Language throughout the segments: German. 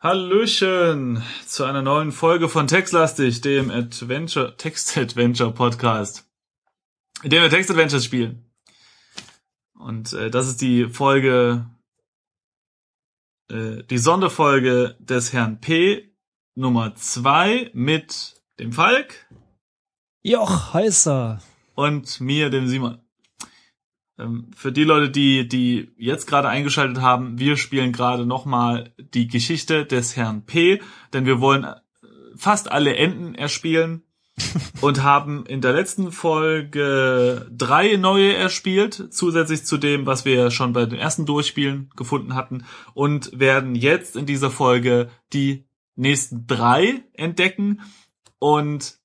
Hallöchen zu einer neuen Folge von Textlastig, dem Adventure, Text-Adventure Podcast, in dem wir Text-Adventures spielen. Und äh, das ist die Folge, äh, die Sonderfolge des Herrn P. Nummer zwei mit dem Falk Joch, heißer. und mir, dem Simon. Ähm, für die Leute, die, die jetzt gerade eingeschaltet haben, wir spielen gerade nochmal die Geschichte des Herrn P, denn wir wollen äh, fast alle Enden erspielen und haben in der letzten Folge drei neue erspielt, zusätzlich zu dem, was wir schon bei den ersten Durchspielen gefunden hatten und werden jetzt in dieser Folge die nächsten drei entdecken und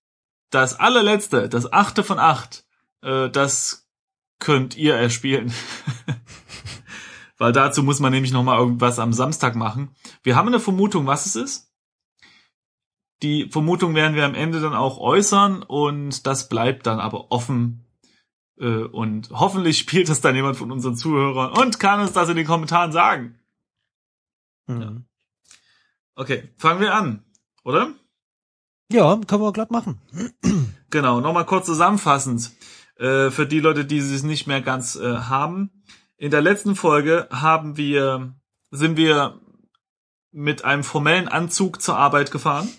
das allerletzte, das achte von acht, äh, das könnt ihr erspielen. Weil dazu muss man nämlich noch mal irgendwas am Samstag machen. Wir haben eine Vermutung, was es ist. Die Vermutung werden wir am Ende dann auch äußern und das bleibt dann aber offen. Äh, Und hoffentlich spielt das dann jemand von unseren Zuhörern und kann uns das in den Kommentaren sagen. Mhm. Okay, fangen wir an, oder? Ja, können wir glatt machen. Genau, nochmal kurz zusammenfassend. Äh, für die Leute, die es nicht mehr ganz äh, haben. In der letzten Folge haben wir, sind wir mit einem formellen Anzug zur Arbeit gefahren.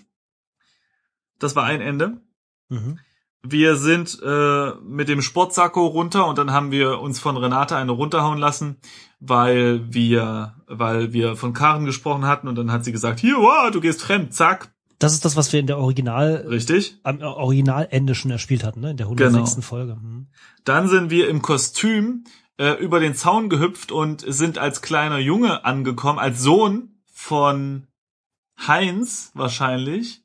Das war ein Ende. Mhm. Wir sind äh, mit dem Sportsacko runter und dann haben wir uns von Renate eine runterhauen lassen, weil wir, weil wir von Karen gesprochen hatten und dann hat sie gesagt, hier, wow, du gehst fremd, zack, Das ist das, was wir in der Original, richtig. am Originalende schon erspielt hatten, ne? In der 106. Genau. Folge. Mhm. Dann sind wir im Kostüm äh, über den Zaun gehüpft und sind als kleiner Junge angekommen, als Sohn von Heinz wahrscheinlich.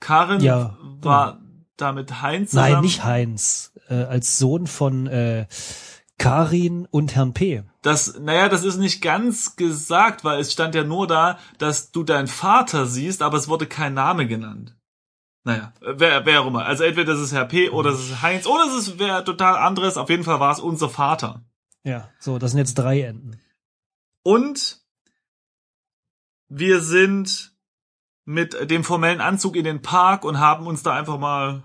Karin Ja, war da mit Heinz zusammen. Nein, nicht Heinz. Äh, als Sohn von äh, Karin und Herrn P. Das, naja, das ist nicht ganz gesagt, weil es stand ja nur da, dass du deinen Vater siehst, aber es wurde kein Name genannt. Naja, wer, wer auch immer. Also entweder das ist Herr P. oder es ist Heinz oder es ist wer total anderes. Auf jeden Fall war es unser Vater. Ja, so, das sind jetzt drei Enden. Und wir sind mit dem formellen Anzug in den Park und haben uns da einfach mal,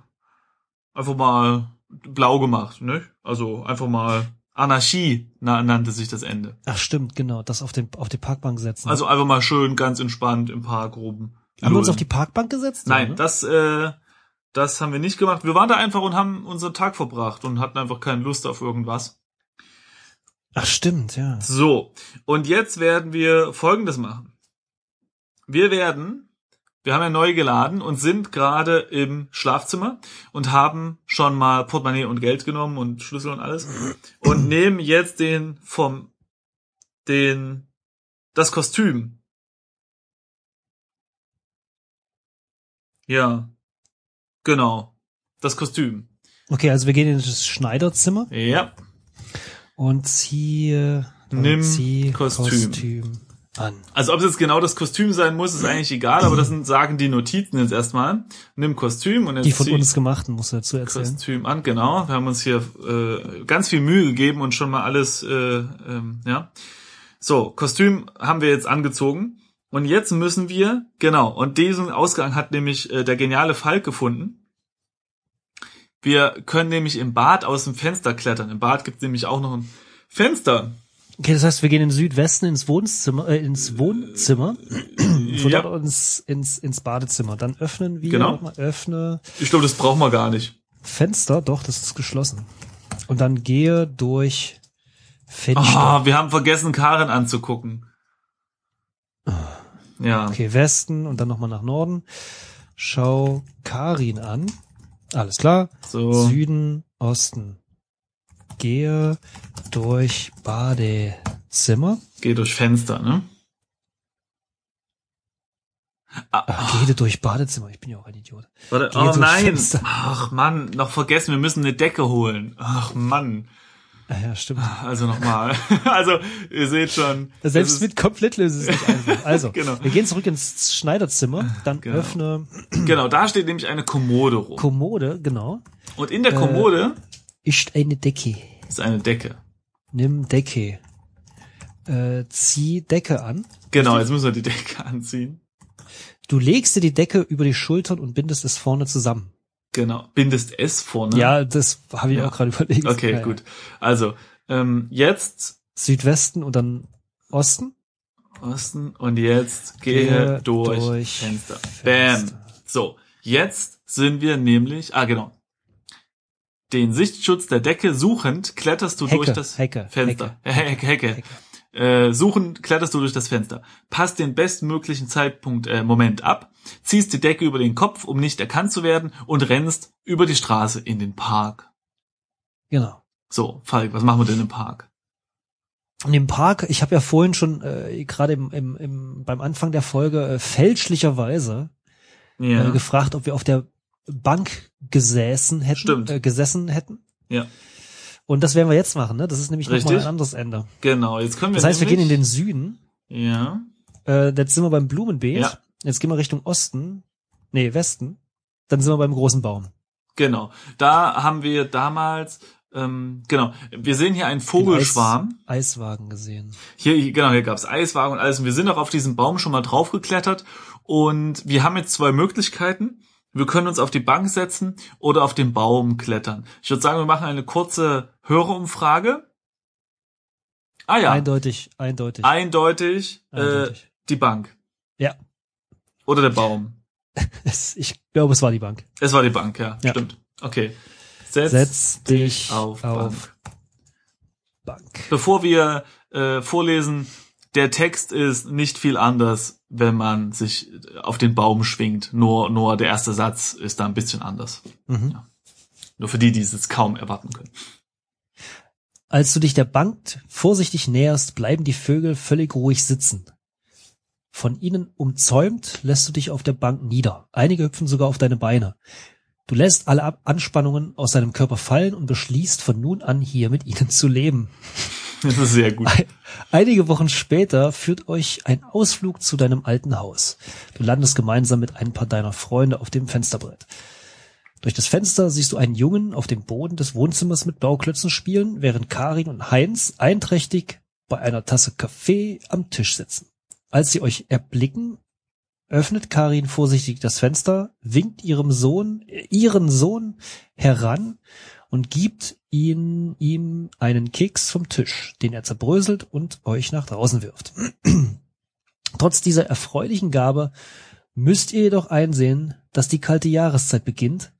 einfach mal blau gemacht, ne? Also einfach mal Anarchie na, nannte sich das Ende. Ach stimmt, genau, das auf, den, auf die Parkbank setzen. Also einfach mal schön ganz entspannt im Park rum. haben wir uns auf die Parkbank gesetzt? Nein, ne? das, äh, das haben wir nicht gemacht. Wir waren da einfach und haben unseren Tag verbracht und hatten einfach keine Lust auf irgendwas. Ach stimmt, ja. So, und jetzt werden wir Folgendes machen. Wir werden, wir haben ja neu geladen und sind gerade im Schlafzimmer und haben schon mal Portemonnaie und Geld genommen und Schlüssel und alles und nehmen jetzt den vom, den, das Kostüm. Ja, genau, das Kostüm. Okay, also wir gehen in das Schneiderzimmer Ja, und ziehe, Nimm zieh Kostüm. Kostüm an. Also ob es jetzt genau das Kostüm sein muss, ist eigentlich egal, aber das sind, sagen die Notizen jetzt erstmal. Nimm Kostüm und jetzt Die von uns gemachten, musst du dazu erzählen. Kostüm an, genau. Wir haben uns hier äh, ganz viel Mühe gegeben und schon mal alles, äh, ähm, ja. So, Kostüm haben wir jetzt angezogen. Und jetzt müssen wir, genau, und diesen Ausgang hat nämlich äh, der geniale Falk gefunden. Wir können nämlich im Bad aus dem Fenster klettern. Im Bad gibt es nämlich auch noch ein Fenster. Okay, das heißt, wir gehen in Südwesten ins Wohnzimmer, äh, ins Wohnzimmer, von Ja. dort uns ins, ins Badezimmer. Dann öffnen wir, Genau. mal, öffne Ich glaube, das brauchen wir gar nicht. Fenster, doch, das ist geschlossen. Und dann gehe durch Fenster. Ah, wir haben vergessen, Karen anzugucken. Ja. Okay, Westen und dann nochmal nach Norden. Schau Karin an. Alles klar. So. Süden, Osten. Gehe durch Badezimmer. Geh durch Fenster, ne? Ach, gehe durch Badezimmer. Ich bin ja auch ein Idiot. Warte, Geh oh durch nein. Fenster. Ach Mann, noch vergessen, wir müssen eine Decke holen. Ach Mann. Ah, ja, stimmt. Also nochmal. also, ihr seht schon. Selbst mit Komplettlöse ist es nicht einfach. Also, Genau. wir gehen zurück ins Schneiderzimmer, dann Genau. öffne Genau, da steht nämlich eine Kommode rum. Kommode, genau. Und in der Kommode Ist eine Decke. ist eine Decke. Nimm Decke. Äh, zieh Decke an. Genau, jetzt müssen wir die Decke anziehen. Du legst dir die Decke über die Schultern und bindest es vorne zusammen. Genau. Bindest es vorne. Ja, das habe ich Ja. auch gerade überlegt. Okay, Ja, gut. Also, ähm, jetzt Südwesten und dann Osten. Osten und jetzt gehe Gehe durch, durch Fenster. Fenster. Bam. So, jetzt sind wir nämlich, ah genau. Den Sichtschutz der Decke suchend kletterst du Hecke, durch das Hecke, Fenster. Hecke, Hecke. Hecke. Äh, suchend kletterst du durch das Fenster. Passt den bestmöglichen Zeitpunkt, äh, Moment ab, ziehst die Decke über den Kopf, um nicht erkannt zu werden und rennst über die Straße in den Park. Genau. So, Falk, was machen wir denn im Park? Und im Park, ich habe ja vorhin schon äh, gerade im, im, im, beim Anfang der Folge äh, fälschlicherweise Ja. äh, gefragt, ob wir auf der Bank gesessen hätten, Stimmt. Äh, gesessen hätten. ja. Und das werden wir jetzt machen, ne? Das ist nämlich nochmal ein anderes Ende. Genau, jetzt können wir Das heißt, wir gehen in den Süden. Ja. Äh, jetzt sind wir beim Blumenbeet. Ja. Jetzt gehen wir Richtung Osten. Nee, Westen. Dann sind wir beim großen Baum. Genau. Da haben wir damals, ähm, genau, wir sehen hier einen Vogelschwarm. Eis, Eiswagen gesehen. Hier, hier genau, hier gab's Eiswagen und alles. Und wir sind auch auf diesen Baum schon mal draufgeklettert. Und wir haben jetzt zwei Möglichkeiten. Wir können uns auf die Bank setzen oder auf den Baum klettern. Ich würde sagen, wir machen eine kurze Hörerumfrage. Ah ja, Eindeutig, eindeutig. eindeutig, äh, eindeutig. die Bank. Ja. Oder der Baum. Ich glaube, es war die Bank. Es war die Bank, ja, Ja. stimmt. Okay. Setz, Setz dich auf, auf, Bank. Bank. Bevor wir äh, vorlesen, der Text ist nicht viel anders, wenn man sich auf den Baum schwingt. Nur, nur der erste Satz ist da ein bisschen anders. Mhm. Nur für die, die es jetzt kaum erwarten können. Als du dich der Bank vorsichtig näherst, bleiben die Vögel völlig ruhig sitzen. Von ihnen umzäumt lässt du dich auf der Bank nieder. Einige hüpfen sogar auf deine Beine. Du lässt alle Anspannungen aus deinem Körper fallen und beschließt von nun an hier mit ihnen zu leben. Das ist sehr gut. Einige Wochen später führt euch ein Ausflug zu deinem alten Haus. Du landest gemeinsam mit ein paar deiner Freunde auf dem Fensterbrett. Durch das Fenster siehst du einen Jungen auf dem Boden des Wohnzimmers mit Bauklötzen spielen, während Karin und Heinz einträchtig bei einer Tasse Kaffee am Tisch sitzen. Als sie euch erblicken, öffnet Karin vorsichtig das Fenster, winkt ihrem Sohn, ihren Sohn heran und gibt ihn, ihm einen Keks vom Tisch, den er zerbröselt und euch nach draußen wirft. Trotz dieser erfreulichen Gabe müsst ihr jedoch einsehen, dass die kalte Jahreszeit beginnt.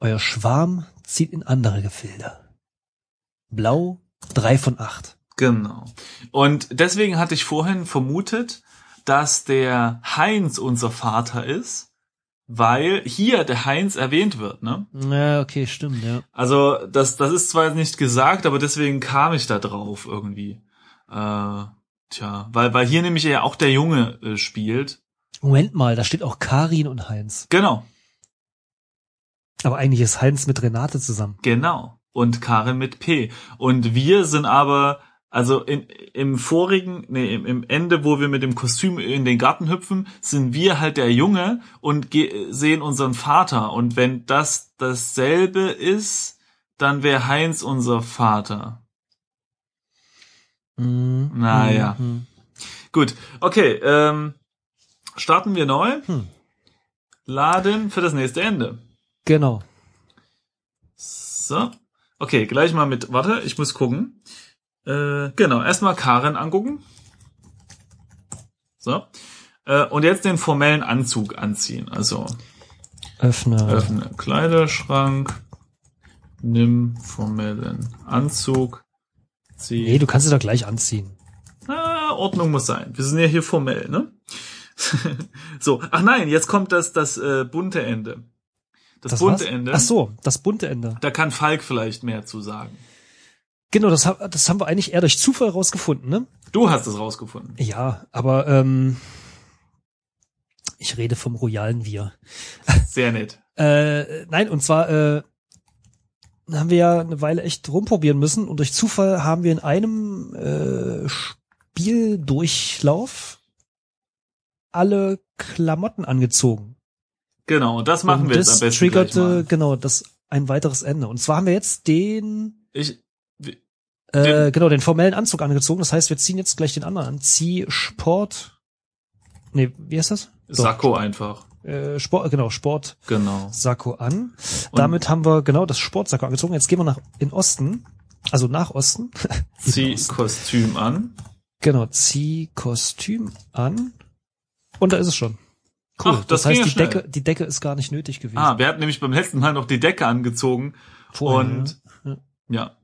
Euer Schwarm zieht in andere Gefilde. Blau, drei von acht. Genau. Und deswegen hatte ich vorhin vermutet, dass der Heinz unser Vater ist, weil hier der Heinz erwähnt wird, ne? Ja, okay, stimmt, ja. Also das, das ist zwar nicht gesagt, aber deswegen kam ich da drauf irgendwie. Äh, tja, weil, weil hier nämlich ja auch der Junge äh, spielt. Moment mal, da steht auch Karin und Heinz. Genau, Aber eigentlich ist Heinz mit Renate zusammen. genau. Und Karin mit P. Und wir sind aber, also in, im vorigen, nee, im, im Ende, wo wir mit dem Kostüm in den Garten hüpfen, sind wir halt der Junge und sehen unseren Vater. Und wenn das dasselbe ist, dann wäre Heinz unser Vater. Mhm. Naja. Mhm. Gut, okay, ähm, starten wir neu. Hm. Laden für das nächste Ende. Genau. So. Okay, gleich mal mit, warte, ich muss gucken. Äh, genau, erstmal Karen angucken. So. Äh, und jetzt den formellen Anzug anziehen. Also Öffne. öffne Kleiderschrank, nimm formellen Anzug, zieh. Nee, du kannst es doch gleich anziehen. Ah, Ordnung muss sein. Wir sind ja hier formell, ne? so, ach nein, jetzt kommt das, das äh, bunte Ende. Das, Das bunte was? Ende. Ach so, das bunte Ende. Da kann Falk vielleicht mehr zu sagen. Genau, das, das haben wir eigentlich eher durch Zufall rausgefunden, ne? Du hast es rausgefunden. Ja, aber ähm, ich rede vom royalen Wir. Sehr nett. Äh, nein, und zwar äh, haben wir ja eine Weile echt rumprobieren müssen und durch Zufall haben wir in einem äh, Spieldurchlauf alle Klamotten angezogen. Genau, und das machen und wir jetzt das am besten gleich triggerte mal. genau das ein weiteres Ende. Und zwar haben wir jetzt den Ich, äh, genau den formellen Anzug angezogen. Das heißt, wir ziehen jetzt gleich den anderen an. Zieh Sport Nee, wie heißt das? Doch, Sakko einfach. Äh, Sport, genau, Sport. Genau. Sakko an. Damit haben wir genau das Sportsakko angezogen. Jetzt gehen wir nach in Osten, also nach Osten. Zieh Osten. Kostüm an. Genau, zieh Kostüm an. Und da ist es schon. Cool. Ach, das das heißt, ja die schnell. Decke, die Decke ist gar nicht nötig gewesen. Ah, wir hatten nämlich beim letzten Mal noch die Decke angezogen. Vorher, und ja. ja.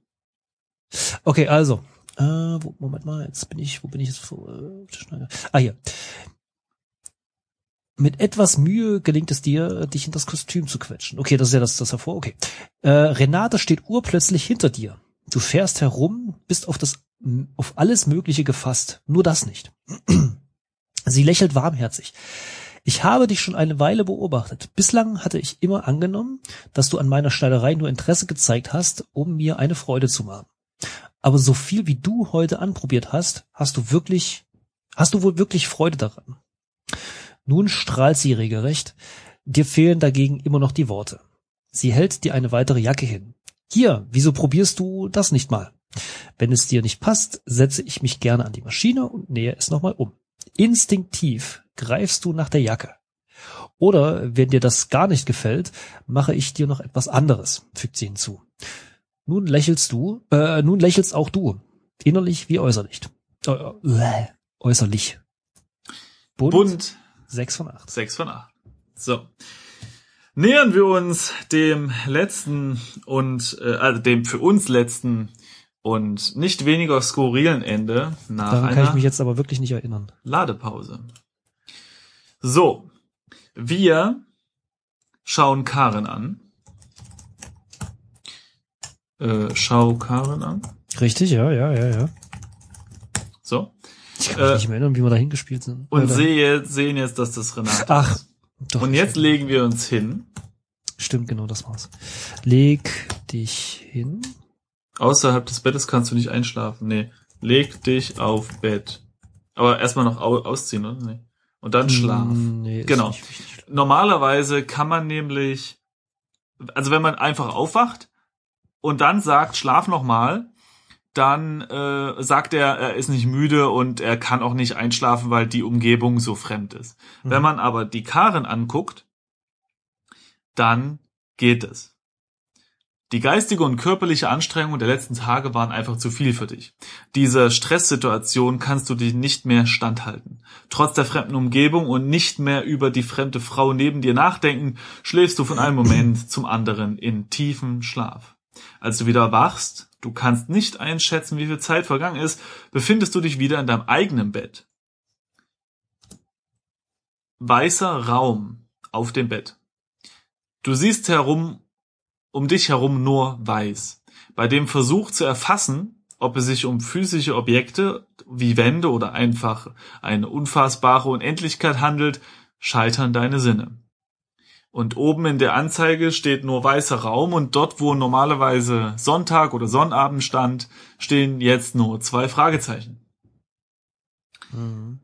Okay, also. Äh, wo, Moment mal, jetzt bin ich, wo bin ich jetzt? vor- Äh, ah, hier. Mit etwas Mühe gelingt es dir, dich in das Kostüm zu quetschen. Okay, das ist ja das, das hervor. Okay. Äh, Renate steht urplötzlich hinter dir. Du fährst herum, bist auf das, auf alles Mögliche gefasst. Nur das nicht. Sie lächelt warmherzig. Ich habe dich schon eine Weile beobachtet. Bislang hatte ich immer angenommen, dass du an meiner Schneiderei nur Interesse gezeigt hast, um mir eine Freude zu machen. Aber so viel wie du heute anprobiert hast, hast du wirklich, hast du wohl wirklich Freude daran. Nun strahlt sie regelrecht. Dir fehlen dagegen immer noch die Worte. Sie hält dir eine weitere Jacke hin. Hier, wieso probierst du das nicht mal? Wenn es dir nicht passt, setze ich mich gerne an die Maschine und nähe es nochmal um. Instinktiv greifst du nach der Jacke. Oder wenn dir das gar nicht gefällt, mache ich dir noch etwas anderes, fügt sie hinzu. Nun lächelst du, äh, nun lächelst auch du, innerlich wie äußerlich. Äh, äh, äußerlich. Bunt, Bunt 6 von 8. 6 von 8. So. Nähern wir uns dem letzten und äh, also dem für uns letzten und nicht weniger skurrilen Ende nach Daran kann einer ich mich jetzt aber wirklich nicht erinnern. Ladepause. So, wir schauen Karen an. Äh, schau Karen an. Richtig, ja, ja, ja, ja. So. Ich kann mich Äh, nicht mehr erinnern, wie wir da hingespielt sind. Und sehe, sehen jetzt, dass das Renate Ach, ist. doch. Und jetzt legen wir uns hin. Stimmt, genau, das war's. Leg dich hin. Außerhalb des Bettes kannst du nicht einschlafen. Nee. Leg dich auf Bett. Aber erstmal noch au ausziehen, oder? Nee. Und dann Schlaf. Hm, Nee, ist Genau. Normalerweise kann man nämlich, also wenn man einfach aufwacht und dann sagt, schlaf noch mal, dann äh, sagt er, er ist nicht müde und er kann auch nicht einschlafen, weil die Umgebung so fremd ist. Mhm. Wenn man aber die Karen anguckt, dann geht es. Die geistige und körperliche Anstrengung der letzten Tage waren einfach zu viel für dich. Diese Stresssituation kannst du dich nicht mehr standhalten. Trotz der fremden Umgebung und nicht mehr über die fremde Frau neben dir nachdenken, schläfst du von einem Moment zum anderen in tiefen Schlaf. Als du wieder wachst, du kannst nicht einschätzen, wie viel Zeit vergangen ist, befindest du dich wieder in deinem eigenen Bett. Weißer Raum auf dem Bett. Du siehst herum, um dich herum nur weiß. Bei dem Versuch zu erfassen, ob es sich um physische Objekte wie Wände oder einfach eine unfassbare Unendlichkeit handelt, scheitern deine Sinne. Und oben in der Anzeige steht nur weißer Raum und dort, wo normalerweise Sonntag oder Sonnabend stand, stehen jetzt nur zwei Fragezeichen. Mhm.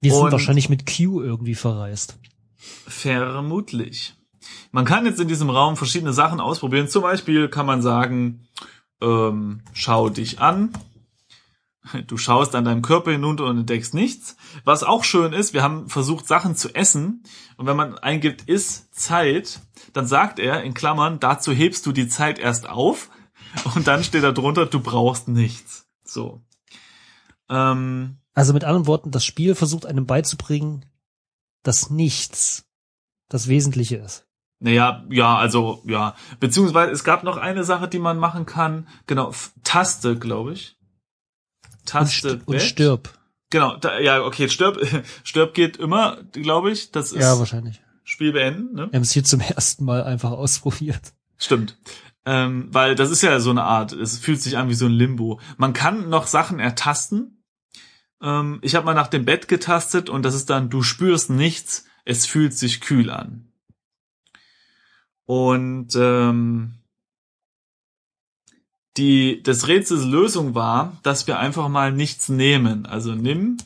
Wir sind Und- wahrscheinlich mit Q irgendwie verreist. Vermutlich. Man kann jetzt in diesem Raum verschiedene Sachen ausprobieren. Zum Beispiel kann man sagen, ähm, schau dich an. Du schaust an deinem Körper hinunter und entdeckst nichts. Was auch schön ist, wir haben versucht, Sachen zu essen. Und wenn man eingibt, ist Zeit, dann sagt er in Klammern, dazu hebst du die Zeit erst auf. Und dann steht da drunter, du brauchst nichts. So. Ähm, Also mit anderen Worten, das Spiel versucht einem beizubringen, dass nichts das Wesentliche ist. Naja, ja, also, ja. Beziehungsweise es gab noch eine Sache, die man machen kann. Genau, Taste, glaube ich. Und, Taste st und stirb. Genau, da, ja, okay, stirb, stirb geht immer, glaube ich. Das ist Ja, wahrscheinlich. Spiel beenden, ne? Wir haben es hier zum ersten Mal einfach ausprobiert. Stimmt. Ähm, weil das ist ja so eine Art, es fühlt sich an wie so ein Limbo. Man kann noch Sachen ertasten. Ähm, ich habe mal nach dem Bett getastet und das ist dann, du spürst nichts, es fühlt sich kühl an. Und ähm, die des Rätsels Lösung war, dass wir einfach mal nichts nehmen. Also nimm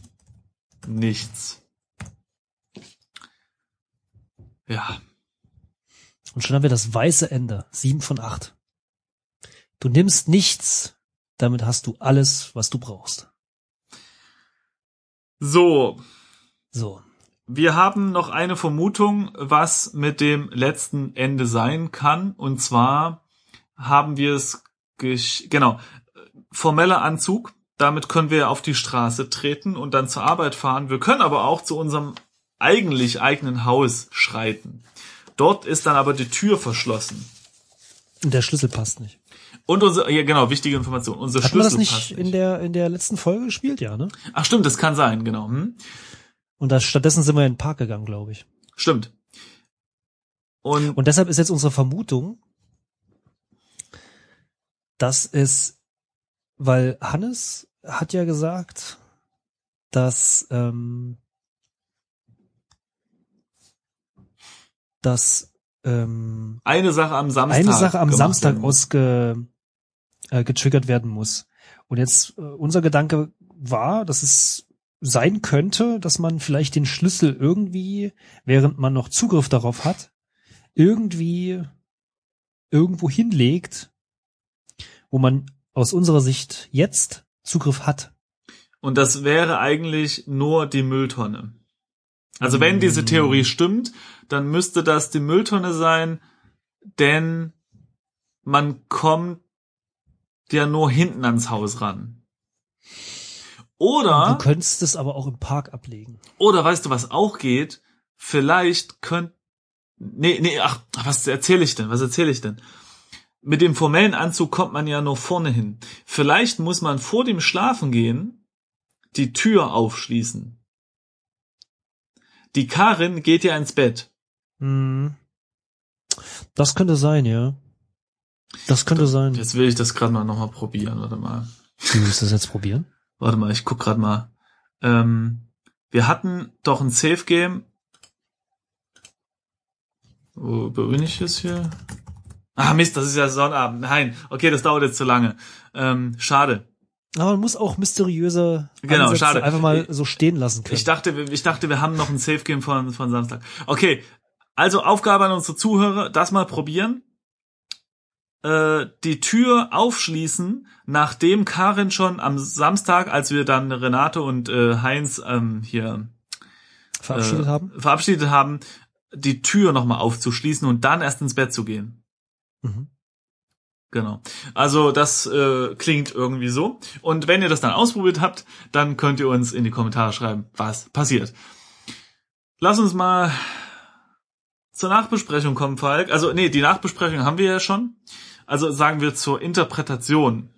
nichts. Ja, Und schon haben wir das weiße Ende. Sieben von acht. Du nimmst nichts. Damit hast du alles, was du brauchst. so, So. wir haben noch eine Vermutung, was mit dem letzten Ende sein kann. Und zwar haben wir es, genau, formeller Anzug. Damit können wir auf die Straße treten und dann zur Arbeit fahren. Wir können aber auch zu unserem eigentlich eigenen Haus schreiten. Dort ist dann aber die Tür verschlossen. Und der Schlüssel passt nicht. Und unser, ja genau, wichtige Information. Unser Hat man Schlüssel das nicht, passt in der in der letzten Folge gespielt, ja, ne? Ach stimmt, das kann sein, genau. Hm? Und da, stattdessen sind wir in den Park gegangen, glaube ich. Stimmt. Und, Und deshalb ist jetzt unsere Vermutung, dass es, weil Hannes hat ja gesagt, dass ähm, dass ähm, eine Sache am Samstag. eine Sache am Samstag ausge, äh, getriggert werden muss. Und jetzt äh, unser Gedanke war, dass es sein könnte, dass man vielleicht den Schlüssel irgendwie, während man noch Zugriff darauf hat, irgendwie irgendwo hinlegt, wo man aus unserer Sicht jetzt Zugriff hat. Und das wäre eigentlich nur die Mülltonne. Also wenn diese Mm. Theorie stimmt, dann müsste das die Mülltonne sein, denn man kommt ja nur hinten ans Haus ran. Oder Du könntest es aber auch im Park ablegen. Oder weißt du, was auch geht? Vielleicht könnt. Nee, nee, ach, was erzähle ich denn? Was erzähle ich denn? Mit dem formellen Anzug kommt man ja nur vorne hin. Vielleicht muss man vor dem Schlafengehen die Tür aufschließen. Die Karin geht ja ins Bett. Hm. Das könnte sein, ja. Das könnte sein. Jetzt will ich das gerade mal nochmal probieren. Warte mal. Du willst das jetzt probieren? Warte mal, ich guck gerade mal. Ähm, wir hatten doch ein Safe Game. Wo bin ich jetzt hier? Ah Mist, das ist ja Sonnabend. Nein, okay, das dauert jetzt zu lange. Ähm, schade. Aber man muss auch mysteriöse Genau, Ansätze schade. einfach mal so stehen lassen können. Ich dachte, wir- ich dachte, wir haben noch ein Safe Game von, von Samstag. Okay, also Aufgabe an unsere Zuhörer, das mal probieren. Äh, die Tür aufschließen, nachdem Karin schon am Samstag, als wir dann Renate und äh, Heinz ähm, hier verabschiedet äh, haben. verabschiedet haben, die Tür nochmal aufzuschließen und dann erst ins Bett zu gehen. Mhm. Genau. Also das äh, klingt irgendwie so. Und wenn ihr das dann ausprobiert habt, dann könnt ihr uns in die Kommentare schreiben, was passiert. Lass uns mal zur Nachbesprechung kommen, Falk. Also nee, die Nachbesprechung haben wir ja schon. Also sagen wir zur Interpretation,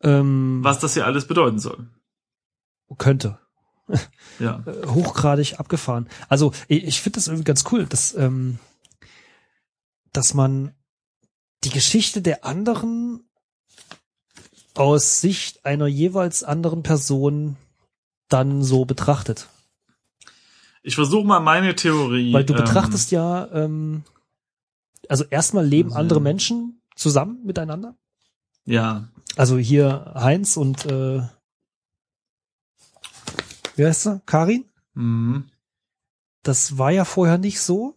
Ähm, was das hier alles bedeuten soll. könnte. Ja. Hochgradig abgefahren. Also ich, ich finde das irgendwie ganz cool, dass, ähm, dass man die Geschichte der anderen aus Sicht einer jeweils anderen Person dann so betrachtet. Ich versuche mal meine Theorie. Weil du ähm, betrachtest ja, ähm, also erstmal leben Also- andere Menschen zusammen miteinander. Ja, Also hier Heinz und äh, wie heißt sie? Karin? mhm. Das war ja vorher nicht so.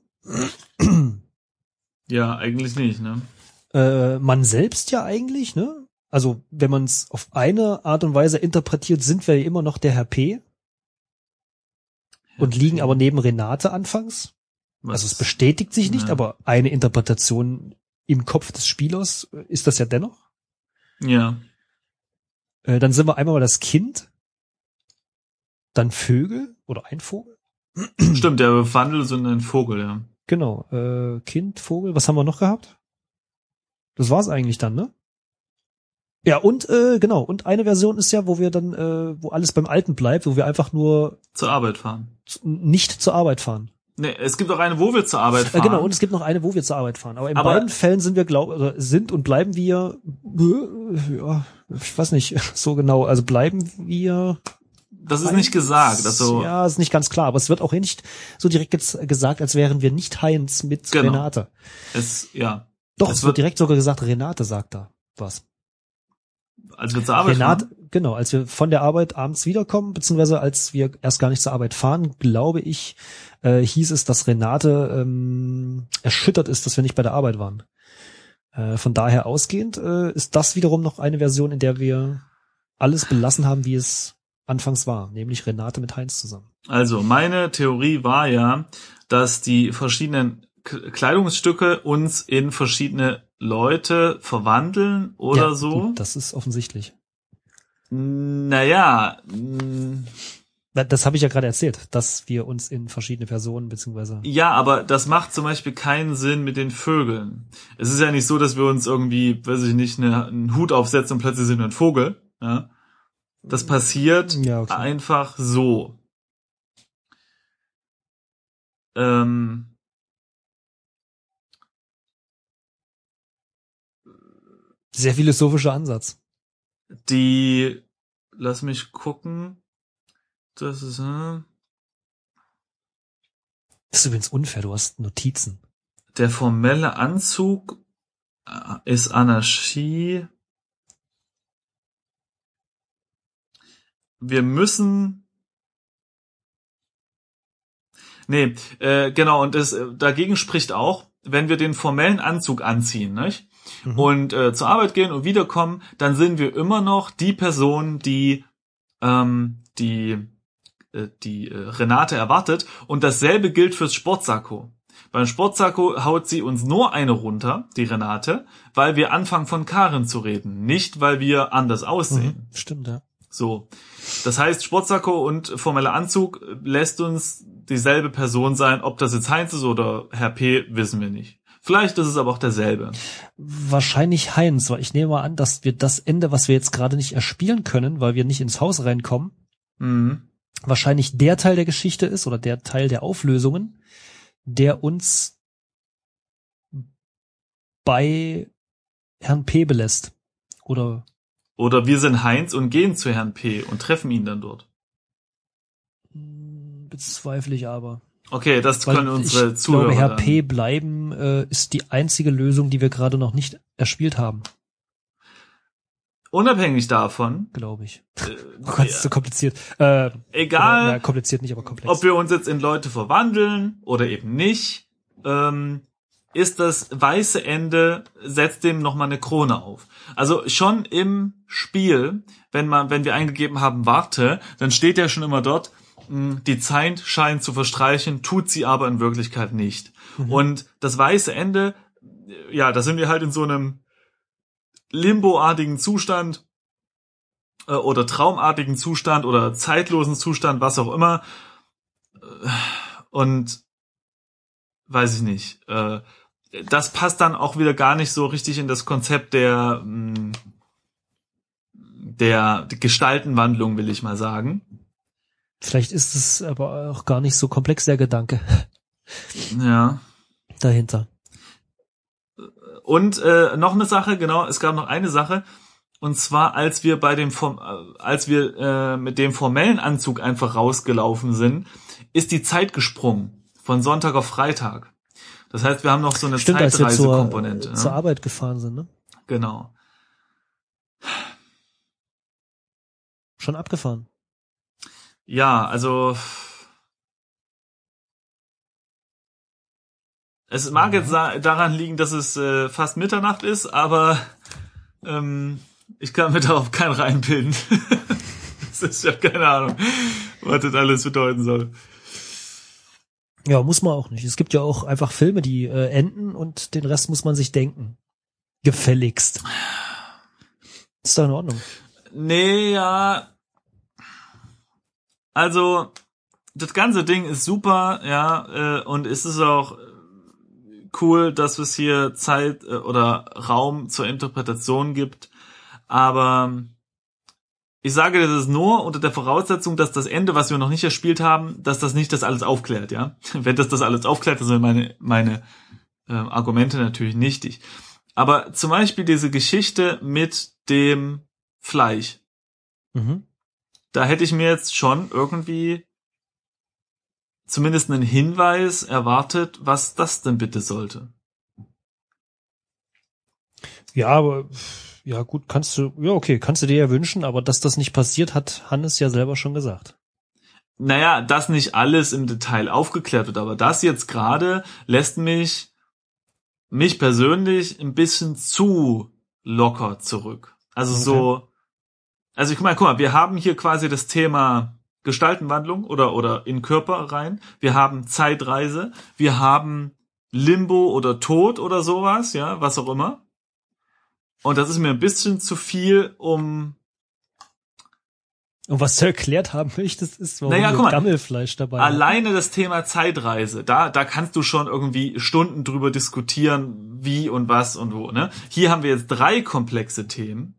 Ja, eigentlich nicht, ne? Äh, man selbst ja eigentlich, ne? Also wenn man es auf eine Art und Weise interpretiert, sind wir ja immer noch der Herr P. und liegen aber neben Renate anfangs. Was- Also es bestätigt sich nicht, Ja. aber eine Interpretation im Kopf des Spielers äh, ist das ja dennoch. Ja, Äh, dann sind wir einmal mal das Kind, dann Vögel oder ein Vogel. stimmt, der Wandel in ein Vogel, ja. Genau, äh, Kind, Vogel, was haben wir noch gehabt? Das war's eigentlich dann, ne? Ja, und äh, genau, und eine Version ist ja, wo wir dann, äh, wo alles beim Alten bleibt, wo wir einfach nur Zur Arbeit fahren. nicht zur Arbeit fahren. Nee, es gibt auch eine, wo wir zur Arbeit Äh, fahren. genau, und es gibt noch eine, wo wir zur Arbeit fahren. Aber in Aber- beiden Fällen sind wir, glaub, oder sind und bleiben wir, äh, ja, ich weiß nicht so genau, also bleiben wir das ist nicht gesagt. Also, Ja, ist nicht ganz klar, aber es wird auch nicht so direkt gesagt, als wären wir nicht Heinz mit Genau. Renate. es, ja, Doch, Es es wird- wird direkt sogar gesagt, Renate sagt da was. als wir zur Arbeit Renate, fahren. genau, als wir von der Arbeit abends wiederkommen, beziehungsweise als wir erst gar nicht zur Arbeit fahren, glaube ich, äh, hieß es, dass Renate ähm, erschüttert ist, dass wir nicht bei der Arbeit waren. Äh, von daher ausgehend äh, ist das wiederum noch eine Version, in der wir alles belassen haben, wie es anfangs war, nämlich Renate mit Heinz zusammen. Also, meine Theorie war ja, dass die verschiedenen Kleidungsstücke uns in verschiedene Leute verwandeln oder ja, so. Gut, das ist offensichtlich. Naja, mm, Das habe ich ja gerade erzählt, dass wir uns in verschiedene Personen beziehungsweise ja, aber das macht zum Beispiel keinen Sinn mit den Vögeln. Es ist ja nicht so, dass wir uns irgendwie, weiß ich nicht, eine, einen Hut aufsetzen und plötzlich sind wir ein Vogel. Ja? Das passiert Ja, okay. einfach so. Ähm, sehr philosophischer Ansatz. die, lass mich gucken. Das ist, äh, Das ist übrigens unfair, du hast Notizen. der formelle Anzug äh, ist Anarchie. Wir müssen. Nee, äh, genau, und das, äh, dagegen spricht auch, wenn wir den formellen Anzug anziehen, nicht? Mhm. und äh, zur Arbeit gehen und wiederkommen, dann sind wir immer noch die Person, die ähm, die äh, die äh, Renate erwartet und dasselbe gilt fürs Sportsakko. Beim Sportsakko haut sie uns nur eine runter, die Renate, weil wir anfangen von Karin zu reden, nicht weil wir anders aussehen. Mhm. Stimmt, ja. So. Das heißt, Sportsakko und formeller Anzug lässt uns dieselbe Person sein. Ob das jetzt Heinz ist oder Herr P, wissen wir nicht. Vielleicht ist es aber auch derselbe. Wahrscheinlich Heinz, weil ich nehme mal an, dass wir das Ende, was wir jetzt gerade nicht erspielen können, weil wir nicht ins Haus reinkommen, Mhm. wahrscheinlich der Teil der Geschichte ist oder der Teil der Auflösungen, der uns bei Herrn P belässt. Oder Oder wir sind Heinz und gehen zu Herrn P und treffen ihn dann dort. mh, bezweifle ich aber. Okay, das Weil können unsere ich Zuhörer. glaube, Herr. P bleiben äh, ist die einzige Lösung, die wir gerade noch nicht erspielt haben, Unabhängig davon, glaube ich. äh, Oh Gott, ist so kompliziert. Äh, egal, na, kompliziert nicht, aber komplex. ob wir uns jetzt in Leute verwandeln oder eben nicht, ähm, ist das weiße Ende, setzt dem nochmal eine Krone auf. Also schon im Spiel, wenn man, wenn wir eingegeben haben, warte, dann steht ja schon immer dort, mh, die Zeit scheint zu verstreichen, tut sie aber in Wirklichkeit nicht. Und das weiße Ende, ja, da sind wir halt in so einem limboartigen Zustand äh, oder traumartigen Zustand oder zeitlosen Zustand, was auch immer. Äh, Und weiß ich nicht. Äh, das passt dann auch wieder gar nicht so richtig in das Konzept der mh, der Gestaltenwandlung, will ich mal sagen. Vielleicht ist es aber auch gar nicht so komplex, der Gedanke Ja. dahinter. Und äh, noch eine Sache, genau, es gab noch eine Sache. Und zwar, als wir bei dem Form, äh, als wir äh, mit dem formellen Anzug einfach rausgelaufen sind, ist die Zeit gesprungen von Sonntag auf Freitag. Das heißt, wir haben noch so eine Stimmt, zur, Zeitreisekomponente. zur ne? Arbeit gefahren sind, ne? Genau. Schon abgefahren. Ja, also es mag jetzt daran liegen, dass es äh, fast Mitternacht ist, aber ähm, ich kann mir darauf kein reinbilden. das ist ja keine Ahnung, was das alles bedeuten soll. Ja, muss man auch nicht. Es gibt ja auch einfach Filme, die äh, enden und den Rest muss man sich denken. Gefälligst. Ist doch in Ordnung. Nee, ja. Also, das ganze Ding ist super, ja, äh, und es ist auch cool, dass es hier Zeit äh, oder Raum zur Interpretation gibt. Aber ich sage das ist nur unter der Voraussetzung, dass das Ende, was wir noch nicht erspielt haben, dass das nicht das alles aufklärt, ja. Wenn das das alles aufklärt, dann sind meine, meine äh, Argumente natürlich nichtig. Aber zum Beispiel diese Geschichte mit dem Fleisch Mhm. da hätte ich mir jetzt schon irgendwie zumindest einen Hinweis erwartet, was das denn bitte sollte. Ja, aber ja gut, kannst du, ja okay, kannst du dir ja wünschen, aber dass das nicht passiert, hat Hannes ja selber schon gesagt. Naja, dass nicht alles im Detail aufgeklärt wird, aber das jetzt gerade lässt mich, mich persönlich ein bisschen zu locker zurück. Also Okay. so, also ich meine, guck mal, wir haben hier quasi das Thema Gestaltenwandlung oder, oder in Körper rein. Wir haben Zeitreise. Wir haben Limbo oder Tod oder sowas, ja, was auch immer. Und das ist mir ein bisschen zu viel, um Und was du erklärt haben möchtest, ist, warum Naja, mal. Gammelfleisch dabei alleine das Thema Zeitreise. Da, da kannst du schon irgendwie Stunden drüber diskutieren, wie und was und wo, ne? Hier haben wir jetzt drei komplexe Themen.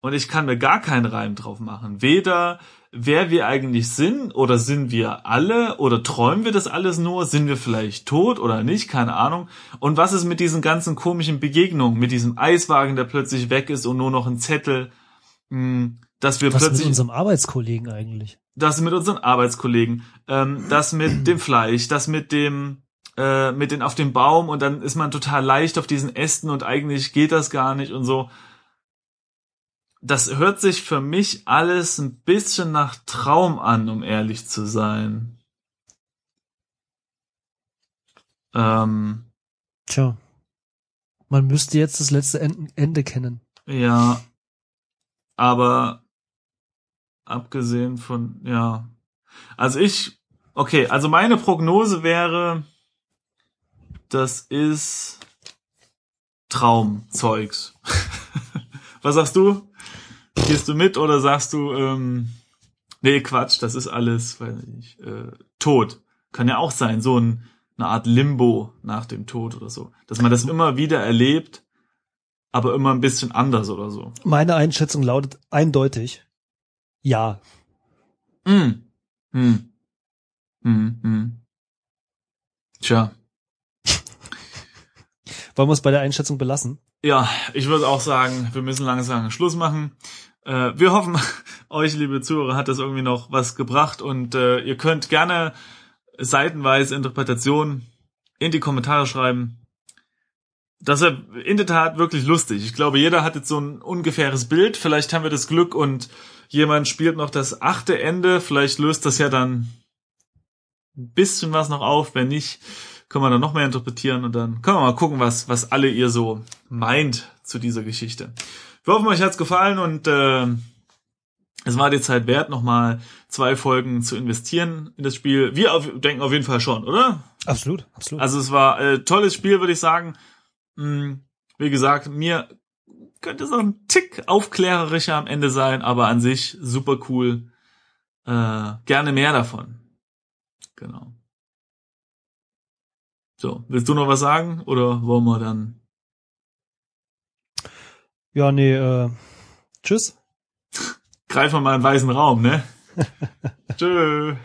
Und ich kann mir gar keinen Reim drauf machen. Weder wer wir eigentlich sind oder sind wir alle oder träumen wir das alles nur? Sind wir vielleicht tot oder nicht? Keine Ahnung. Und was ist mit diesen ganzen komischen Begegnungen? Mit diesem Eiswagen, der plötzlich weg ist und nur noch ein Zettel, mh, dass wir mit plötzlich unserem Arbeitskollegen eigentlich? das mit unseren Arbeitskollegen, ähm, das mit dem Fleisch, das mit dem äh, mit den auf dem Baum und dann ist man total leicht auf diesen Ästen und eigentlich geht das gar nicht und so. Das hört sich für mich alles ein bisschen nach Traum an, um ehrlich zu sein. Ähm, Tja. Man müsste jetzt das letzte Ende, Ende kennen. ja, aber abgesehen von, ja. Also ich, okay, also meine Prognose wäre, das ist Traumzeugs. Was sagst du? Gehst du mit oder sagst du, ähm, nee, Quatsch, das ist alles, weiß ich nicht, äh, tot. Kann ja auch sein, so ein, eine Art Limbo nach dem Tod oder so. Dass man das immer wieder erlebt, aber immer ein bisschen anders oder so. Meine Einschätzung lautet eindeutig. Ja. Hm. Hm. Hm. Hm. Tja. Wollen wir es bei der Einschätzung belassen? Ja, ich würde auch sagen, wir müssen langsam Schluss machen. Äh, wir hoffen, euch, liebe Zuhörer, hat das irgendwie noch was gebracht und äh, ihr könnt gerne seitenweise Interpretationen in die Kommentare schreiben. Das ist in der Tat wirklich lustig. Ich glaube, jeder hat jetzt so ein ungefähres Bild. Vielleicht haben wir das Glück und jemand spielt noch das achte Ende. Vielleicht löst das ja dann ein bisschen was noch auf. Wenn nicht, können wir dann noch mehr interpretieren und dann können wir mal gucken, was, was alle ihr so meint zu dieser Geschichte. Wir hoffen, euch hat's gefallen und äh, es war die Zeit wert, nochmal zwei Folgen zu investieren in das Spiel. Wir auf, denken auf jeden Fall schon, oder? Absolut, absolut. Also es war äh, tolles Spiel, würde ich sagen. Hm, wie gesagt, mir könnte es auch ein Tick aufklärerischer am Ende sein, aber an sich super cool. Äh, gerne mehr davon. Genau. So, willst du noch was sagen oder wollen wir dann? Ja, nee, äh, tschüss. Greifen wir mal in den weißen Raum, ne? Tschö.